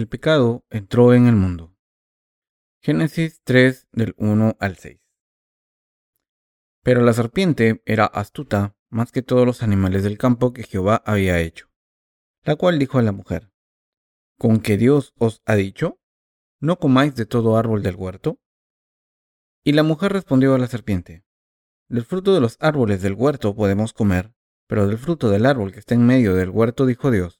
el pecado entró en el mundo. Génesis 3 del 1 al 6. Pero la serpiente era astuta más que todos los animales del campo que Jehová había hecho, la cual dijo a la mujer, ¿con que Dios os ha dicho? ¿No comáis de todo árbol del huerto? Y la mujer respondió a la serpiente, Del fruto de los árboles del huerto podemos comer, pero del fruto del árbol que está en medio del huerto dijo Dios,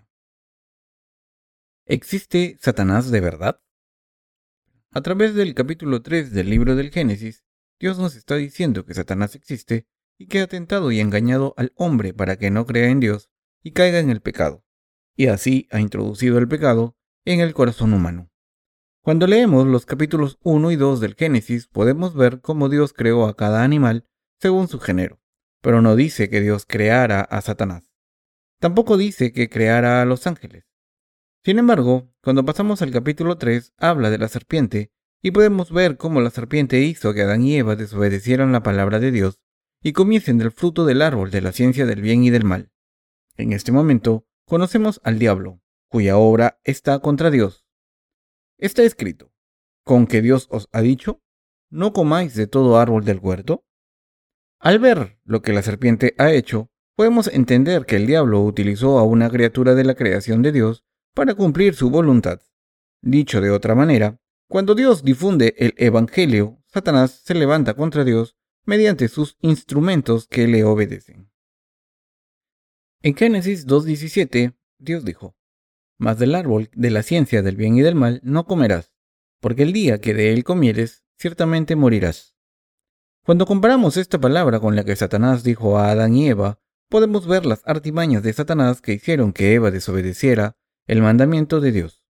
¿Existe Satanás de verdad? A través del capítulo 3 del libro del Génesis, Dios nos está diciendo que Satanás existe y que ha tentado y engañado al hombre para que no crea en Dios y caiga en el pecado, y así ha introducido el pecado en el corazón humano. Cuando leemos los capítulos 1 y 2 del Génesis podemos ver cómo Dios creó a cada animal según su género, pero no dice que Dios creara a Satanás. Tampoco dice que creara a los ángeles. Sin embargo, cuando pasamos al capítulo 3, habla de la serpiente, y podemos ver cómo la serpiente hizo que Adán y Eva desobedecieran la palabra de Dios y comiesen del fruto del árbol de la ciencia del bien y del mal. En este momento, conocemos al diablo, cuya obra está contra Dios. Está escrito, con que Dios os ha dicho, no comáis de todo árbol del huerto. Al ver lo que la serpiente ha hecho, podemos entender que el diablo utilizó a una criatura de la creación de Dios para cumplir su voluntad. Dicho de otra manera, cuando Dios difunde el Evangelio, Satanás se levanta contra Dios mediante sus instrumentos que le obedecen. En Génesis 2.17, Dios dijo, Mas del árbol de la ciencia del bien y del mal no comerás, porque el día que de él comieres, ciertamente morirás. Cuando comparamos esta palabra con la que Satanás dijo a Adán y Eva, podemos ver las artimañas de Satanás que hicieron que Eva desobedeciera el mandamiento de Dios.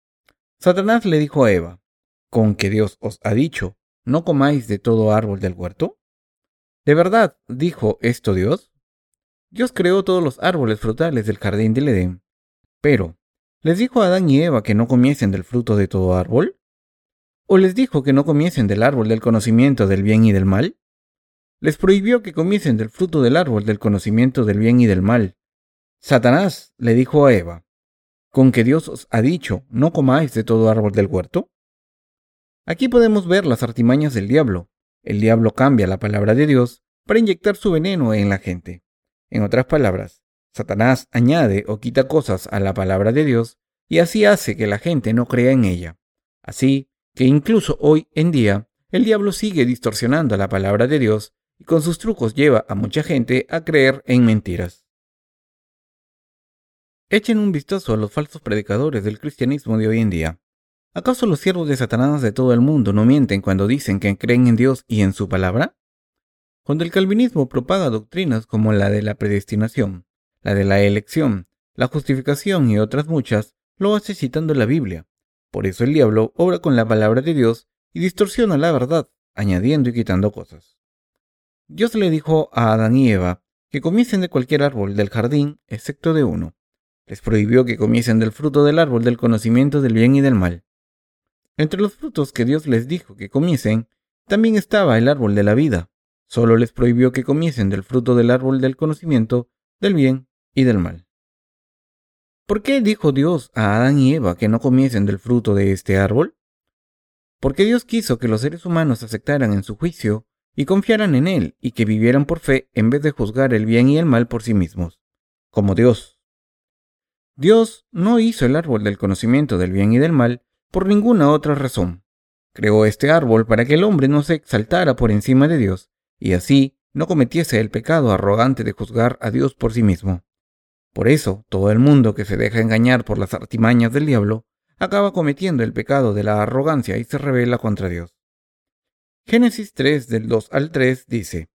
Satanás le dijo a Eva, ¿con que Dios os ha dicho, no comáis de todo árbol del huerto? ¿De verdad dijo esto Dios? Dios creó todos los árboles frutales del jardín del Edén, pero ¿les dijo a Adán y Eva que no comiesen del fruto de todo árbol? ¿O les dijo que no comiesen del árbol del conocimiento del bien y del mal? Les prohibió que comiesen del fruto del árbol del conocimiento del bien y del mal. Satanás le dijo a Eva, con que Dios os ha dicho, no comáis de todo árbol del huerto? Aquí podemos ver las artimañas del diablo. El diablo cambia la palabra de Dios para inyectar su veneno en la gente. En otras palabras, Satanás añade o quita cosas a la palabra de Dios y así hace que la gente no crea en ella. Así que incluso hoy en día, el diablo sigue distorsionando la palabra de Dios y con sus trucos lleva a mucha gente a creer en mentiras. Echen un vistazo a los falsos predicadores del cristianismo de hoy en día. ¿Acaso los siervos de Satanás de todo el mundo no mienten cuando dicen que creen en Dios y en su palabra? Cuando el calvinismo propaga doctrinas como la de la predestinación, la de la elección, la justificación y otras muchas, lo hace citando la Biblia. Por eso el diablo obra con la palabra de Dios y distorsiona la verdad, añadiendo y quitando cosas. Dios le dijo a Adán y Eva que comiesen de cualquier árbol del jardín, excepto de uno, les prohibió que comiesen del fruto del árbol del conocimiento del bien y del mal. Entre los frutos que Dios les dijo que comiesen, también estaba el árbol de la vida. Solo les prohibió que comiesen del fruto del árbol del conocimiento del bien y del mal. ¿Por qué dijo Dios a Adán y Eva que no comiesen del fruto de este árbol? Porque Dios quiso que los seres humanos aceptaran en su juicio y confiaran en Él y que vivieran por fe en vez de juzgar el bien y el mal por sí mismos, como Dios Dios no hizo el árbol del conocimiento del bien y del mal por ninguna otra razón. Creó este árbol para que el hombre no se exaltara por encima de Dios y así no cometiese el pecado arrogante de juzgar a Dios por sí mismo. Por eso, todo el mundo que se deja engañar por las artimañas del diablo acaba cometiendo el pecado de la arrogancia y se rebela contra Dios. Génesis 3 del 2 al 3 dice,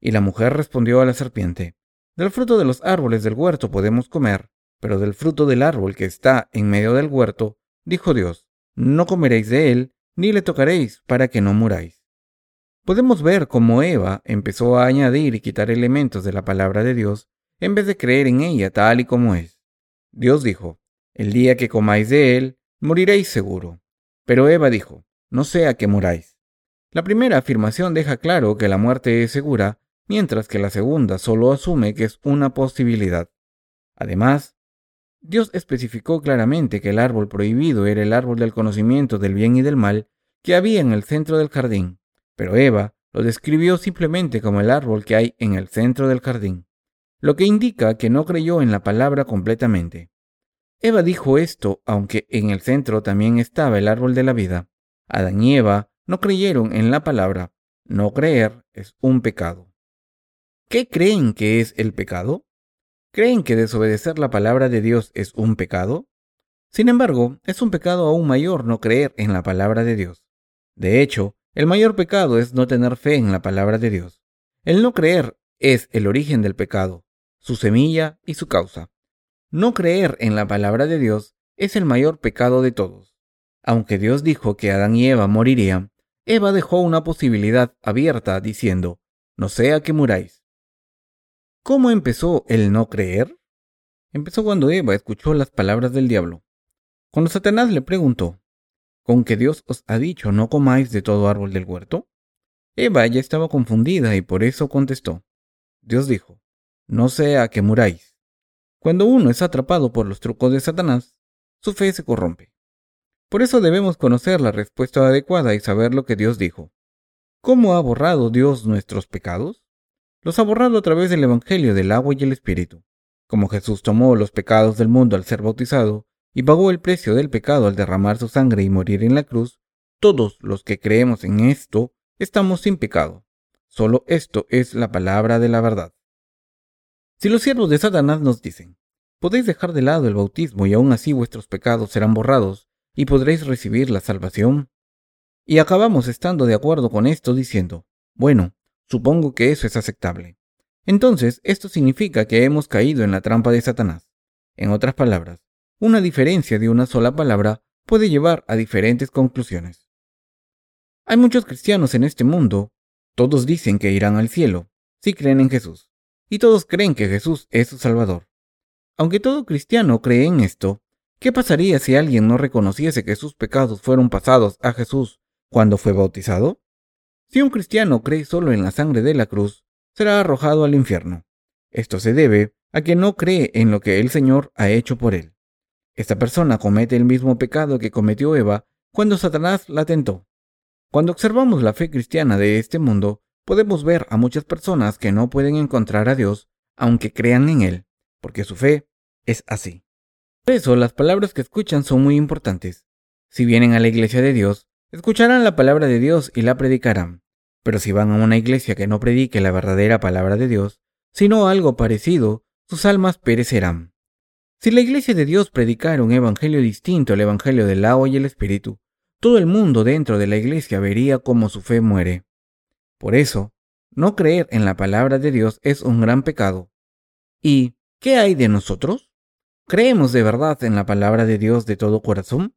Y la mujer respondió a la serpiente, Del fruto de los árboles del huerto podemos comer, pero del fruto del árbol que está en medio del huerto, dijo Dios, no comeréis de él, ni le tocaréis para que no muráis. Podemos ver cómo Eva empezó a añadir y quitar elementos de la palabra de Dios en vez de creer en ella tal y como es. Dios dijo, el día que comáis de él, moriréis seguro. Pero Eva dijo, no sea que muráis. La primera afirmación deja claro que la muerte es segura, mientras que la segunda solo asume que es una posibilidad. Además, Dios especificó claramente que el árbol prohibido era el árbol del conocimiento del bien y del mal que había en el centro del jardín, pero Eva lo describió simplemente como el árbol que hay en el centro del jardín, lo que indica que no creyó en la palabra completamente. Eva dijo esto aunque en el centro también estaba el árbol de la vida. Adán y Eva no creyeron en la palabra. No creer es un pecado. ¿Qué creen que es el pecado? ¿Creen que desobedecer la palabra de Dios es un pecado? Sin embargo, es un pecado aún mayor no creer en la palabra de Dios. De hecho, el mayor pecado es no tener fe en la palabra de Dios. El no creer es el origen del pecado, su semilla y su causa. No creer en la palabra de Dios es el mayor pecado de todos. Aunque Dios dijo que Adán y Eva morirían, Eva dejó una posibilidad abierta diciendo, no sea que muráis. ¿Cómo empezó el no creer? Empezó cuando Eva escuchó las palabras del diablo. Cuando Satanás le preguntó, ¿con que Dios os ha dicho no comáis de todo árbol del huerto? Eva ya estaba confundida y por eso contestó. Dios dijo, no sea que muráis. Cuando uno es atrapado por los trucos de Satanás, su fe se corrompe. Por eso debemos conocer la respuesta adecuada y saber lo que Dios dijo. ¿Cómo ha borrado Dios nuestros pecados? Los ha borrado a través del Evangelio del agua y el Espíritu. Como Jesús tomó los pecados del mundo al ser bautizado y pagó el precio del pecado al derramar su sangre y morir en la cruz, todos los que creemos en esto estamos sin pecado. Solo esto es la palabra de la verdad. Si los siervos de Satanás nos dicen, podéis dejar de lado el bautismo y aún así vuestros pecados serán borrados, y podréis recibir la salvación. Y acabamos estando de acuerdo con esto diciendo, bueno, supongo que eso es aceptable. Entonces, esto significa que hemos caído en la trampa de Satanás. En otras palabras, una diferencia de una sola palabra puede llevar a diferentes conclusiones. Hay muchos cristianos en este mundo, todos dicen que irán al cielo, si creen en Jesús, y todos creen que Jesús es su Salvador. Aunque todo cristiano cree en esto, ¿Qué pasaría si alguien no reconociese que sus pecados fueron pasados a Jesús cuando fue bautizado? Si un cristiano cree solo en la sangre de la cruz, será arrojado al infierno. Esto se debe a que no cree en lo que el Señor ha hecho por él. Esta persona comete el mismo pecado que cometió Eva cuando Satanás la tentó. Cuando observamos la fe cristiana de este mundo, podemos ver a muchas personas que no pueden encontrar a Dios aunque crean en Él, porque su fe es así. Por eso las palabras que escuchan son muy importantes. Si vienen a la iglesia de Dios, escucharán la palabra de Dios y la predicarán. Pero si van a una iglesia que no predique la verdadera palabra de Dios, sino algo parecido, sus almas perecerán. Si la iglesia de Dios predicara un evangelio distinto al evangelio del agua y el espíritu, todo el mundo dentro de la iglesia vería cómo su fe muere. Por eso, no creer en la palabra de Dios es un gran pecado. ¿Y qué hay de nosotros? ¿Creemos de verdad en la palabra de Dios de todo corazón?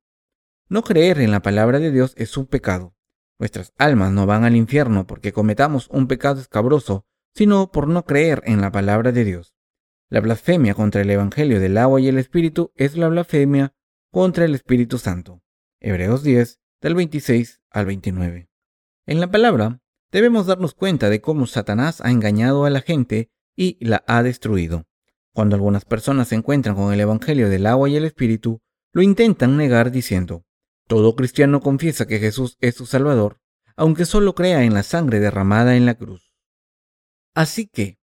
No creer en la palabra de Dios es un pecado. Nuestras almas no van al infierno porque cometamos un pecado escabroso, sino por no creer en la palabra de Dios. La blasfemia contra el Evangelio del agua y el Espíritu es la blasfemia contra el Espíritu Santo. Hebreos 10, del 26 al 29. En la palabra, debemos darnos cuenta de cómo Satanás ha engañado a la gente y la ha destruido. Cuando algunas personas se encuentran con el Evangelio del agua y el Espíritu, lo intentan negar diciendo, todo cristiano confiesa que Jesús es su Salvador, aunque solo crea en la sangre derramada en la cruz. Así que,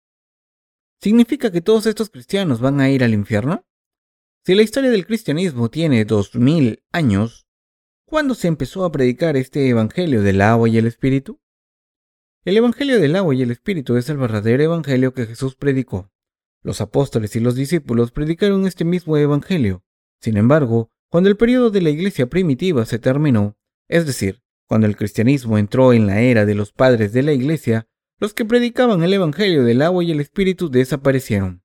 ¿significa que todos estos cristianos van a ir al infierno? Si la historia del cristianismo tiene dos mil años, ¿cuándo se empezó a predicar este Evangelio del agua y el Espíritu? El Evangelio del agua y el Espíritu es el verdadero Evangelio que Jesús predicó. Los apóstoles y los discípulos predicaron este mismo Evangelio. Sin embargo, cuando el periodo de la iglesia primitiva se terminó, es decir, cuando el cristianismo entró en la era de los padres de la iglesia, los que predicaban el Evangelio del agua y el Espíritu desaparecieron.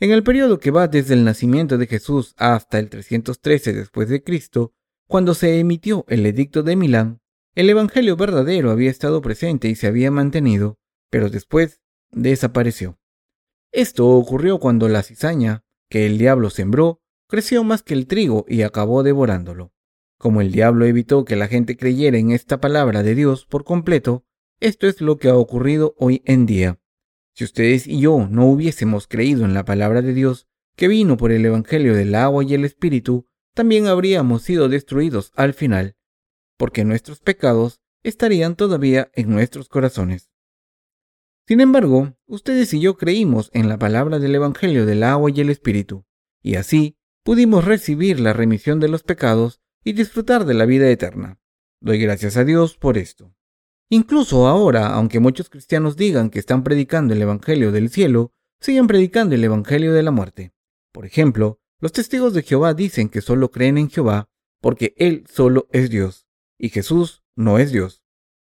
En el periodo que va desde el nacimiento de Jesús hasta el 313 después de Cristo, cuando se emitió el edicto de Milán, el Evangelio verdadero había estado presente y se había mantenido, pero después desapareció. Esto ocurrió cuando la cizaña que el diablo sembró creció más que el trigo y acabó devorándolo. Como el diablo evitó que la gente creyera en esta palabra de Dios por completo, esto es lo que ha ocurrido hoy en día. Si ustedes y yo no hubiésemos creído en la palabra de Dios, que vino por el Evangelio del agua y el Espíritu, también habríamos sido destruidos al final, porque nuestros pecados estarían todavía en nuestros corazones. Sin embargo, ustedes y yo creímos en la palabra del Evangelio del agua y el Espíritu, y así pudimos recibir la remisión de los pecados y disfrutar de la vida eterna. Doy gracias a Dios por esto. Incluso ahora, aunque muchos cristianos digan que están predicando el Evangelio del cielo, siguen predicando el Evangelio de la muerte. Por ejemplo, los testigos de Jehová dicen que solo creen en Jehová porque Él solo es Dios y Jesús no es Dios.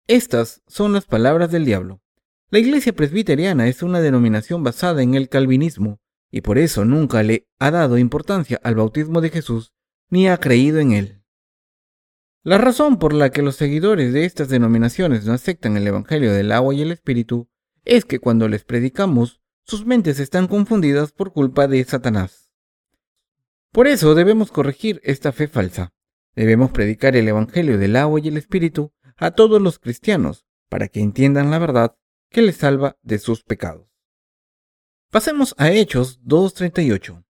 Estas son las palabras del diablo. La iglesia presbiteriana es una denominación basada en el calvinismo y por eso nunca le ha dado importancia al bautismo de Jesús ni ha creído en él. La razón por la que los seguidores de estas denominaciones no aceptan el Evangelio del agua y el Espíritu es que cuando les predicamos, sus mentes están confundidas por culpa de Satanás. Por eso debemos corregir esta fe falsa. Debemos predicar el Evangelio del agua y el Espíritu a todos los cristianos para que entiendan la verdad que les salva de sus pecados. Pasemos a Hechos 2.38.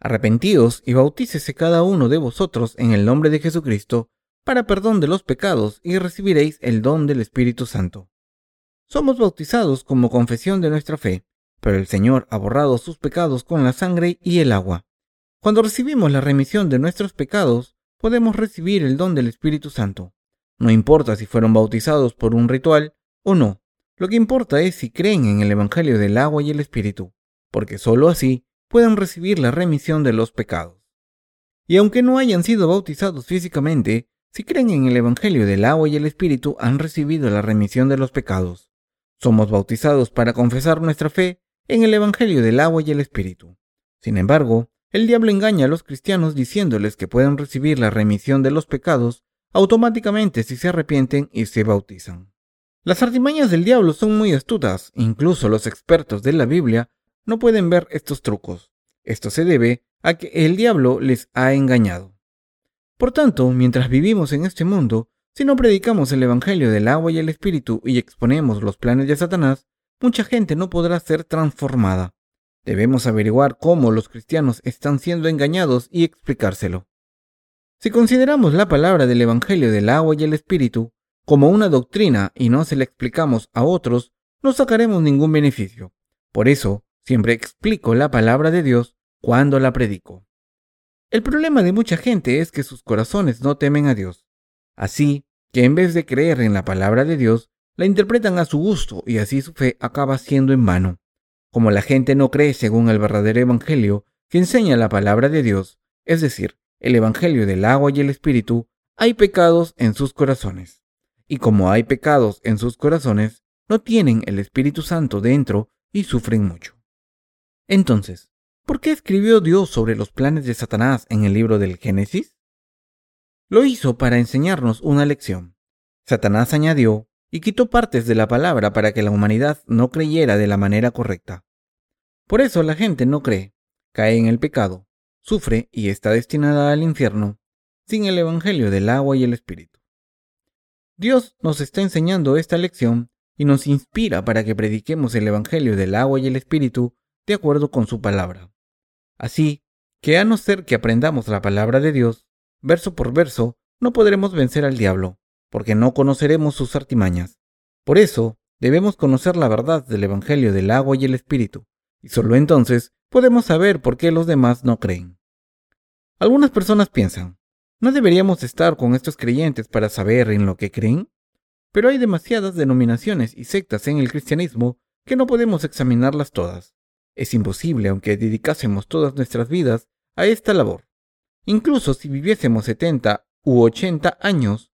Arrepentíos y bautícese cada uno de vosotros en el nombre de Jesucristo para perdón de los pecados y recibiréis el don del Espíritu Santo. Somos bautizados como confesión de nuestra fe, pero el Señor ha borrado sus pecados con la sangre y el agua. Cuando recibimos la remisión de nuestros pecados, podemos recibir el don del Espíritu Santo. No importa si fueron bautizados por un ritual o no. Lo que importa es si creen en el Evangelio del agua y el Espíritu, porque sólo así pueden recibir la remisión de los pecados. Y aunque no hayan sido bautizados físicamente, si creen en el Evangelio del agua y el Espíritu, han recibido la remisión de los pecados. Somos bautizados para confesar nuestra fe en el Evangelio del agua y el Espíritu. Sin embargo, el diablo engaña a los cristianos diciéndoles que pueden recibir la remisión de los pecados automáticamente si se arrepienten y se bautizan. Las artimañas del diablo son muy astutas, incluso los expertos de la Biblia no pueden ver estos trucos. Esto se debe a que el diablo les ha engañado. Por tanto, mientras vivimos en este mundo, si no predicamos el Evangelio del agua y el Espíritu y exponemos los planes de Satanás, mucha gente no podrá ser transformada. Debemos averiguar cómo los cristianos están siendo engañados y explicárselo. Si consideramos la palabra del Evangelio del agua y el Espíritu como una doctrina y no se la explicamos a otros, no sacaremos ningún beneficio. Por eso, siempre explico la palabra de Dios cuando la predico. El problema de mucha gente es que sus corazones no temen a Dios. Así que en vez de creer en la palabra de Dios, la interpretan a su gusto y así su fe acaba siendo en vano. Como la gente no cree según el verdadero Evangelio que enseña la palabra de Dios, es decir, el Evangelio del agua y el Espíritu, hay pecados en sus corazones. Y como hay pecados en sus corazones, no tienen el Espíritu Santo dentro y sufren mucho. Entonces, ¿por qué escribió Dios sobre los planes de Satanás en el libro del Génesis? Lo hizo para enseñarnos una lección. Satanás añadió y quitó partes de la palabra para que la humanidad no creyera de la manera correcta. Por eso la gente no cree, cae en el pecado, sufre y está destinada al infierno sin el Evangelio del agua y el Espíritu. Dios nos está enseñando esta lección y nos inspira para que prediquemos el Evangelio del agua y el Espíritu de acuerdo con su palabra. Así que a no ser que aprendamos la palabra de Dios, verso por verso, no podremos vencer al diablo, porque no conoceremos sus artimañas. Por eso, debemos conocer la verdad del Evangelio del agua y el Espíritu, y solo entonces podemos saber por qué los demás no creen. Algunas personas piensan, ¿no deberíamos estar con estos creyentes para saber en lo que creen? Pero hay demasiadas denominaciones y sectas en el cristianismo que no podemos examinarlas todas. Es imposible aunque dedicásemos todas nuestras vidas a esta labor. Incluso si viviésemos 70 u 80 años,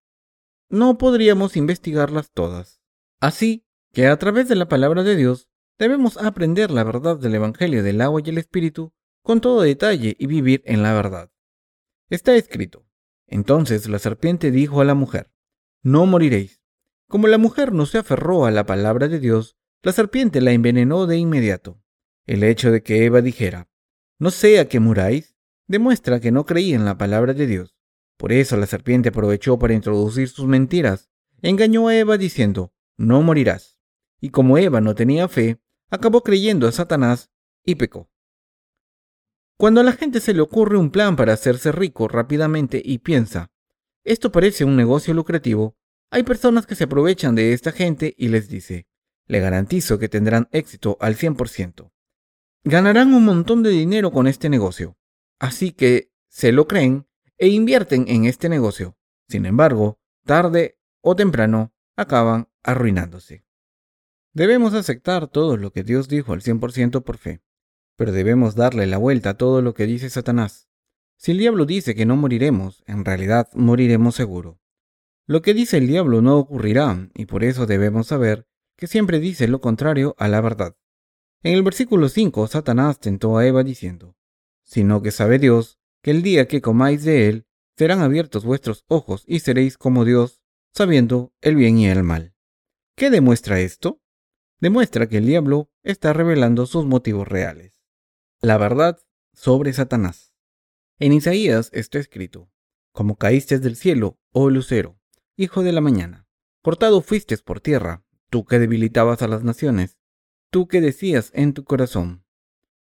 no podríamos investigarlas todas. Así que a través de la palabra de Dios Debemos aprender la verdad del Evangelio del agua y el Espíritu con todo detalle y vivir en la verdad. Está escrito, Entonces la serpiente dijo a la mujer, No moriréis. Como la mujer no se aferró a la palabra de Dios, la serpiente la envenenó de inmediato. El hecho de que Eva dijera, No sea que muráis, demuestra que no creía en la palabra de Dios. Por eso la serpiente aprovechó para introducir sus mentiras. Engañó a Eva diciendo, No morirás. Y como Eva no tenía fe, acabó creyendo a Satanás y pecó. Cuando a la gente se le ocurre un plan para hacerse rico rápidamente y piensa, esto parece un negocio lucrativo, hay personas que se aprovechan de esta gente y les dice, le garantizo que tendrán éxito al 100%. Ganarán un montón de dinero con este negocio. Así que se lo creen e invierten en este negocio. Sin embargo, tarde o temprano acaban arruinándose. Debemos aceptar todo lo que Dios dijo al 100% por fe pero debemos darle la vuelta a todo lo que dice Satanás. Si el diablo dice que no moriremos, en realidad moriremos seguro. Lo que dice el diablo no ocurrirá, y por eso debemos saber que siempre dice lo contrario a la verdad. En el versículo 5, Satanás tentó a Eva diciendo, sino que sabe Dios que el día que comáis de él, serán abiertos vuestros ojos y seréis como Dios, sabiendo el bien y el mal. ¿Qué demuestra esto? Demuestra que el diablo está revelando sus motivos reales. La verdad sobre Satanás. En Isaías está escrito, como caíste del cielo, oh lucero, hijo de la mañana, cortado fuiste por tierra, tú que debilitabas a las naciones, tú que decías en tu corazón,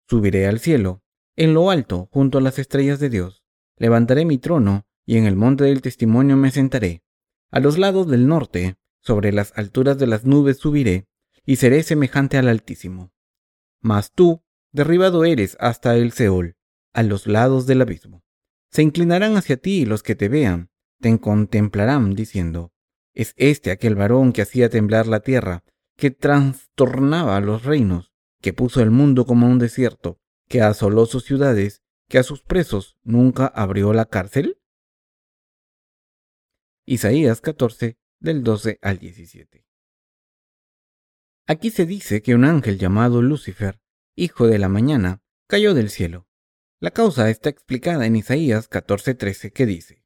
subiré al cielo, en lo alto, junto a las estrellas de Dios, levantaré mi trono, y en el monte del testimonio me sentaré, a los lados del norte, sobre las alturas de las nubes subiré, y seré semejante al Altísimo. Mas tú, derribado eres hasta el Seol, a los lados del abismo. Se inclinarán hacia ti los que te vean, te contemplarán diciendo, es este aquel varón que hacía temblar la tierra, que trastornaba los reinos, que puso el mundo como un desierto, que asoló sus ciudades, que a sus presos nunca abrió la cárcel? Isaías 14, del 12 al 17. Aquí se dice que un ángel llamado Lucifer hijo de la mañana, cayó del cielo. La causa está explicada en Isaías 14:13 que dice,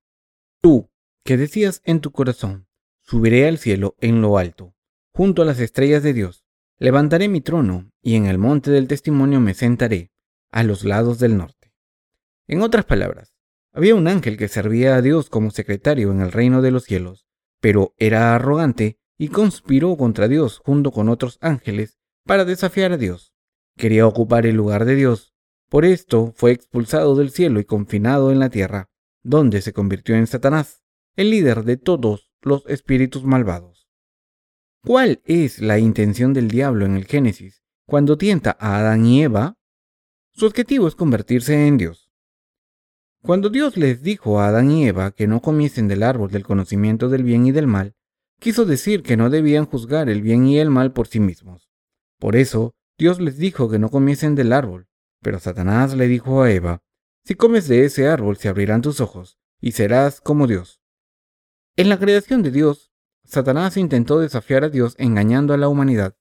Tú, que decías en tu corazón, subiré al cielo en lo alto, junto a las estrellas de Dios, levantaré mi trono y en el monte del testimonio me sentaré, a los lados del norte. En otras palabras, había un ángel que servía a Dios como secretario en el reino de los cielos, pero era arrogante y conspiró contra Dios junto con otros ángeles para desafiar a Dios. Quería ocupar el lugar de Dios. Por esto fue expulsado del cielo y confinado en la tierra, donde se convirtió en Satanás, el líder de todos los espíritus malvados. ¿Cuál es la intención del diablo en el Génesis cuando tienta a Adán y Eva? Su objetivo es convertirse en Dios. Cuando Dios les dijo a Adán y Eva que no comiesen del árbol del conocimiento del bien y del mal, quiso decir que no debían juzgar el bien y el mal por sí mismos. Por eso, Dios les dijo que no comiesen del árbol, pero Satanás le dijo a Eva, si comes de ese árbol se abrirán tus ojos, y serás como Dios. En la creación de Dios, Satanás intentó desafiar a Dios engañando a la humanidad.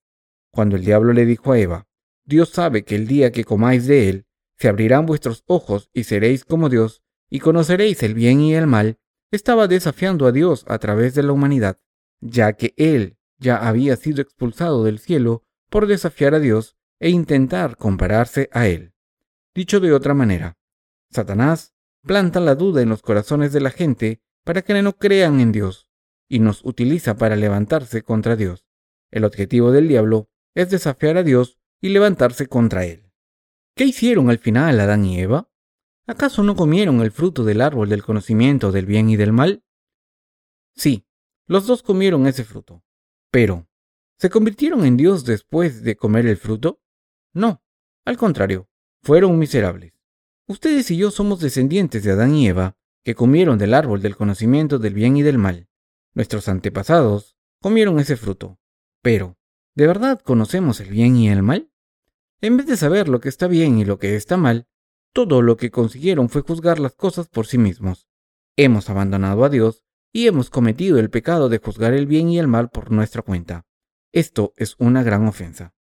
Cuando el diablo le dijo a Eva, Dios sabe que el día que comáis de él, se abrirán vuestros ojos y seréis como Dios, y conoceréis el bien y el mal, estaba desafiando a Dios a través de la humanidad, ya que él ya había sido expulsado del cielo por desafiar a Dios e intentar compararse a Él. Dicho de otra manera, Satanás planta la duda en los corazones de la gente para que no crean en Dios y nos utiliza para levantarse contra Dios. El objetivo del diablo es desafiar a Dios y levantarse contra Él. ¿Qué hicieron al final Adán y Eva? ¿Acaso no comieron el fruto del árbol del conocimiento del bien y del mal? Sí, los dos comieron ese fruto. Pero, ¿Se convirtieron en Dios después de comer el fruto? No, al contrario, fueron miserables. Ustedes y yo somos descendientes de Adán y Eva, que comieron del árbol del conocimiento del bien y del mal. Nuestros antepasados comieron ese fruto. Pero, ¿de verdad conocemos el bien y el mal? En vez de saber lo que está bien y lo que está mal, todo lo que consiguieron fue juzgar las cosas por sí mismos. Hemos abandonado a Dios y hemos cometido el pecado de juzgar el bien y el mal por nuestra cuenta. Esto es una gran ofensa.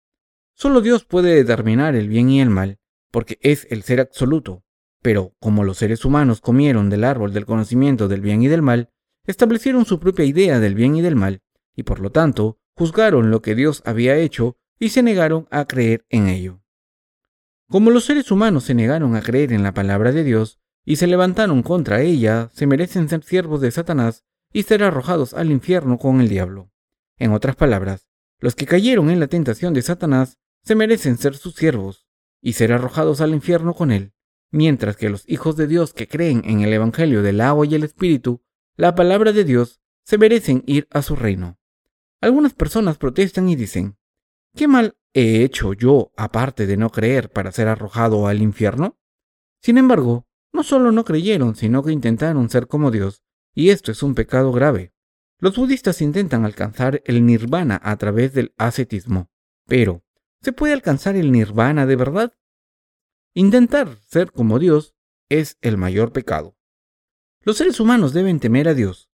Solo Dios puede determinar el bien y el mal, porque es el ser absoluto. Pero como los seres humanos comieron del árbol del conocimiento del bien y del mal, establecieron su propia idea del bien y del mal, y por lo tanto juzgaron lo que Dios había hecho y se negaron a creer en ello. Como los seres humanos se negaron a creer en la palabra de Dios y se levantaron contra ella, se merecen ser siervos de Satanás y ser arrojados al infierno con el diablo. En otras palabras, los que cayeron en la tentación de Satanás se merecen ser sus siervos y ser arrojados al infierno con él mientras que los hijos de Dios que creen en el Evangelio del agua y el Espíritu, la palabra de Dios, se merecen ir a su reino. Algunas personas protestan y dicen, ¿qué mal he hecho yo aparte de no creer para ser arrojado al infierno? Sin embargo, no solo no creyeron, sino que intentaron ser como Dios, y esto es un pecado grave. Los budistas intentan alcanzar el nirvana a través del ascetismo, pero ¿se puede alcanzar el nirvana de verdad? Intentar ser como Dios es el mayor pecado. Los seres humanos deben temer a Dios,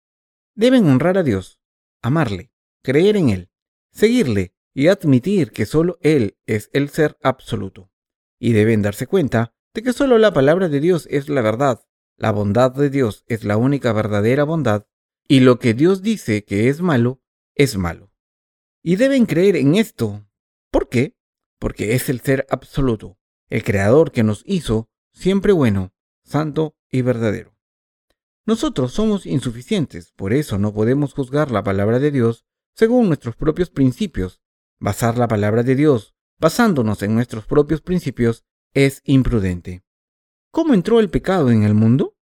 deben honrar a Dios, amarle, creer en Él, seguirle y admitir que solo Él es el ser absoluto. Y deben darse cuenta de que solo la palabra de Dios es la verdad, la bondad de Dios es la única verdadera bondad, y lo que Dios dice que es malo, es malo. Y deben creer en esto. ¿Por qué? Porque es el ser absoluto, el Creador que nos hizo siempre bueno, santo y verdadero. Nosotros somos insuficientes, por eso no podemos juzgar la palabra de Dios según nuestros propios principios. Basar la palabra de Dios basándonos en nuestros propios principios es imprudente. ¿Cómo entró el pecado en el mundo?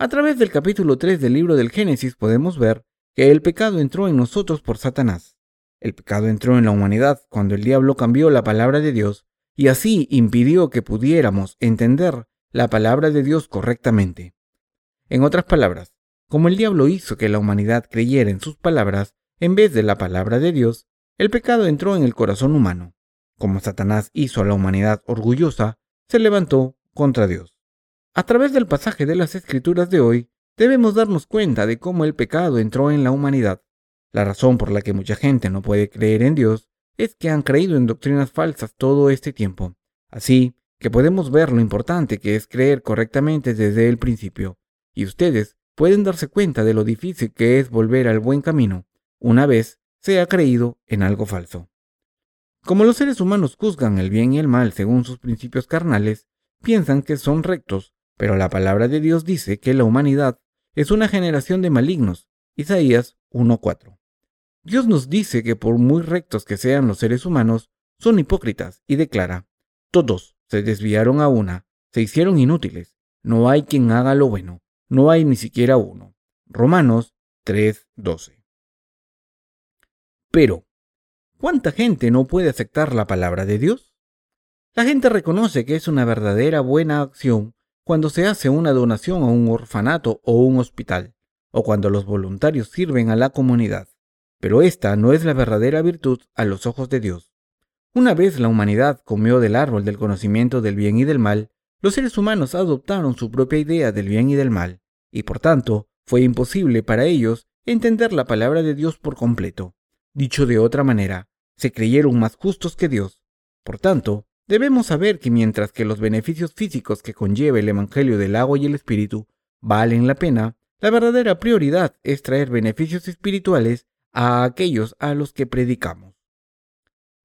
A través del capítulo 3 del libro del Génesis podemos ver que el pecado entró en nosotros por Satanás. El pecado entró en la humanidad cuando el diablo cambió la palabra de Dios y así impidió que pudiéramos entender la palabra de Dios correctamente. En otras palabras, como el diablo hizo que la humanidad creyera en sus palabras en vez de la palabra de Dios, el pecado entró en el corazón humano. Como Satanás hizo a la humanidad orgullosa, se levantó contra Dios. A través del pasaje de las Escrituras de hoy, debemos darnos cuenta de cómo el pecado entró en la humanidad. La razón por la que mucha gente no puede creer en Dios es que han creído en doctrinas falsas todo este tiempo. Así que podemos ver lo importante que es creer correctamente desde el principio. Y ustedes pueden darse cuenta de lo difícil que es volver al buen camino una vez se ha creído en algo falso. Como los seres humanos juzgan el bien y el mal según sus principios carnales, piensan que son rectos, pero la palabra de Dios dice que la humanidad es una generación de malignos. Isaías 1.4. Dios nos dice que por muy rectos que sean los seres humanos, son hipócritas y declara, todos se desviaron a una, se hicieron inútiles, no hay quien haga lo bueno, no hay ni siquiera uno. Romanos 3:12. Pero, ¿cuánta gente no puede aceptar la palabra de Dios? La gente reconoce que es una verdadera buena acción cuando se hace una donación a un orfanato o un hospital, o cuando los voluntarios sirven a la comunidad. Pero esta no es la verdadera virtud a los ojos de Dios. Una vez la humanidad comió del árbol del conocimiento del bien y del mal, los seres humanos adoptaron su propia idea del bien y del mal, y por tanto fue imposible para ellos entender la palabra de Dios por completo. Dicho de otra manera, se creyeron más justos que Dios. Por tanto, debemos saber que mientras que los beneficios físicos que conlleva el Evangelio del agua y el Espíritu valen la pena, la verdadera prioridad es traer beneficios espirituales a aquellos a los que predicamos.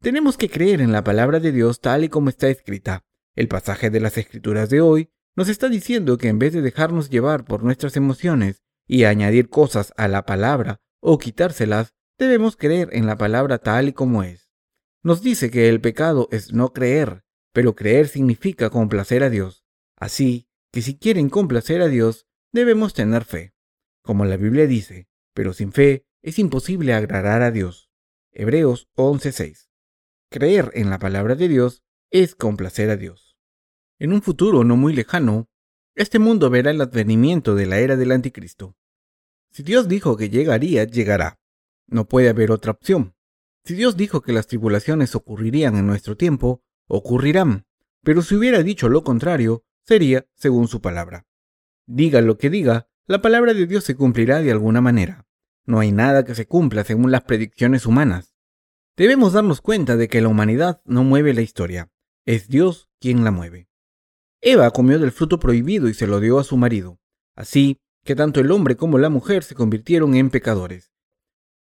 Tenemos que creer en la palabra de Dios tal y como está escrita. El pasaje de las escrituras de hoy nos está diciendo que en vez de dejarnos llevar por nuestras emociones y añadir cosas a la palabra o quitárselas, debemos creer en la palabra tal y como es. Nos dice que el pecado es no creer, pero creer significa complacer a Dios. Así que si quieren complacer a Dios, debemos tener fe. Como la Biblia dice, pero sin fe es imposible agradar a Dios. Hebreos 11:6. Creer en la palabra de Dios es complacer a Dios. En un futuro no muy lejano, este mundo verá el advenimiento de la era del anticristo. Si Dios dijo que llegaría, llegará. No puede haber otra opción. Si Dios dijo que las tribulaciones ocurrirían en nuestro tiempo, ocurrirán. Pero si hubiera dicho lo contrario, sería según su palabra. Diga lo que diga, la palabra de Dios se cumplirá de alguna manera. No hay nada que se cumpla según las predicciones humanas. Debemos darnos cuenta de que la humanidad no mueve la historia, es Dios quien la mueve. Eva comió del fruto prohibido y se lo dio a su marido. Así que tanto el hombre como la mujer se convirtieron en pecadores.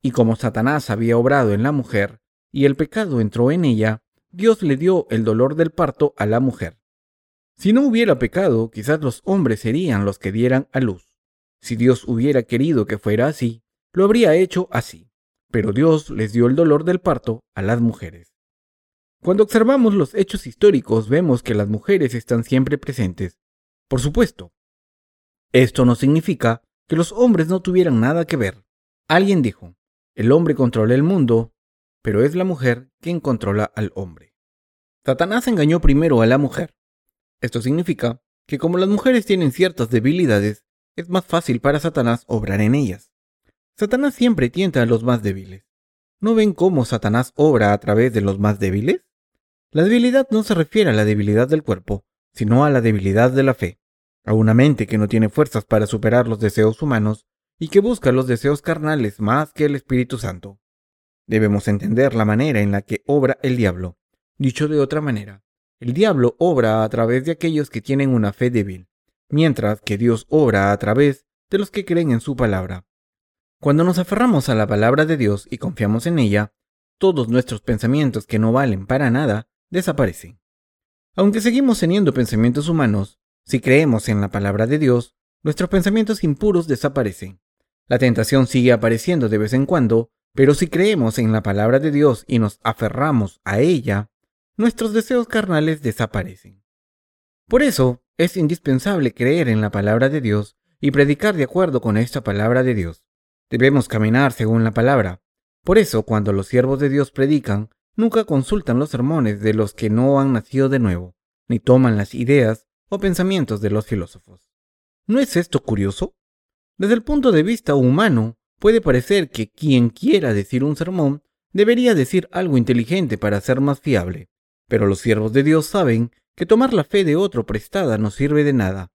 Y como Satanás había obrado en la mujer, y el pecado entró en ella, Dios le dio el dolor del parto a la mujer. Si no hubiera pecado, quizás los hombres serían los que dieran a luz. Si Dios hubiera querido que fuera así, lo habría hecho así. Pero Dios les dio el dolor del parto a las mujeres. Cuando observamos los hechos históricos vemos que las mujeres están siempre presentes. Por supuesto. Esto no significa que los hombres no tuvieran nada que ver. Alguien dijo, el hombre controla el mundo, pero es la mujer quien controla al hombre. Satanás engañó primero a la mujer. Esto significa que como las mujeres tienen ciertas debilidades, es más fácil para Satanás obrar en ellas. Satanás siempre tienta a los más débiles. ¿No ven cómo Satanás obra a través de los más débiles? La debilidad no se refiere a la debilidad del cuerpo, sino a la debilidad de la fe, a una mente que no tiene fuerzas para superar los deseos humanos y que busca los deseos carnales más que el Espíritu Santo. Debemos entender la manera en la que obra el diablo. Dicho de otra manera, el diablo obra a través de aquellos que tienen una fe débil, mientras que Dios obra a través de los que creen en su palabra. Cuando nos aferramos a la palabra de Dios y confiamos en ella, todos nuestros pensamientos que no valen para nada desaparecen. Aunque seguimos teniendo pensamientos humanos, si creemos en la palabra de Dios, nuestros pensamientos impuros desaparecen. La tentación sigue apareciendo de vez en cuando, pero si creemos en la palabra de Dios y nos aferramos a ella, nuestros deseos carnales desaparecen. Por eso es indispensable creer en la palabra de Dios y predicar de acuerdo con esta palabra de Dios. Debemos caminar según la palabra. Por eso, cuando los siervos de Dios predican, nunca consultan los sermones de los que no han nacido de nuevo, ni toman las ideas o pensamientos de los filósofos. ¿No es esto curioso? Desde el punto de vista humano, puede parecer que quien quiera decir un sermón debería decir algo inteligente para ser más fiable, pero los siervos de Dios saben que tomar la fe de otro prestada no sirve de nada.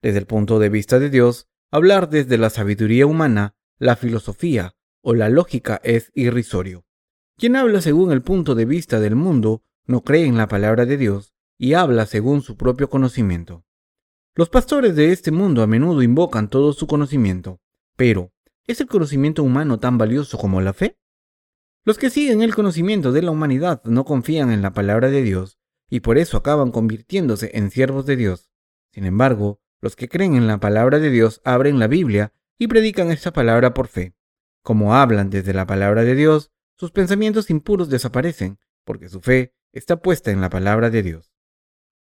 Desde el punto de vista de Dios, hablar desde la sabiduría humana, la filosofía o la lógica es irrisorio. Quien habla según el punto de vista del mundo no cree en la palabra de Dios y habla según su propio conocimiento. Los pastores de este mundo a menudo invocan todo su conocimiento, pero ¿es el conocimiento humano tan valioso como la fe? Los que siguen el conocimiento de la humanidad no confían en la palabra de Dios y por eso acaban convirtiéndose en siervos de Dios. Sin embargo, los que creen en la palabra de Dios abren la Biblia y predican esta palabra por fe. Como hablan desde la palabra de Dios, sus pensamientos impuros desaparecen, porque su fe está puesta en la palabra de Dios.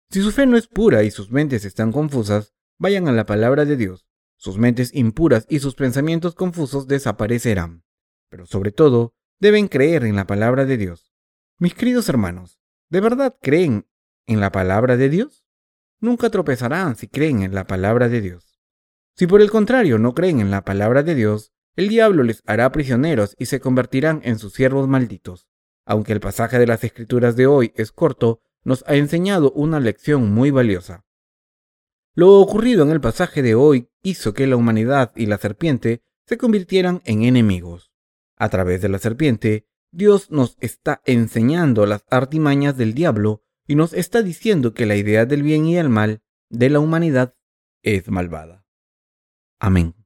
Si su fe no es pura y sus mentes están confusas, vayan a la palabra de Dios. Sus mentes impuras y sus pensamientos confusos desaparecerán. Pero sobre todo, deben creer en la palabra de Dios. Mis queridos hermanos, ¿de verdad creen en la palabra de Dios? Nunca tropezarán si creen en la palabra de Dios. Si por el contrario no creen en la palabra de Dios, el diablo les hará prisioneros y se convertirán en sus siervos malditos. Aunque el pasaje de las escrituras de hoy es corto, nos ha enseñado una lección muy valiosa. Lo ocurrido en el pasaje de hoy hizo que la humanidad y la serpiente se convirtieran en enemigos. A través de la serpiente, Dios nos está enseñando las artimañas del diablo y nos está diciendo que la idea del bien y el mal de la humanidad es malvada. Amén.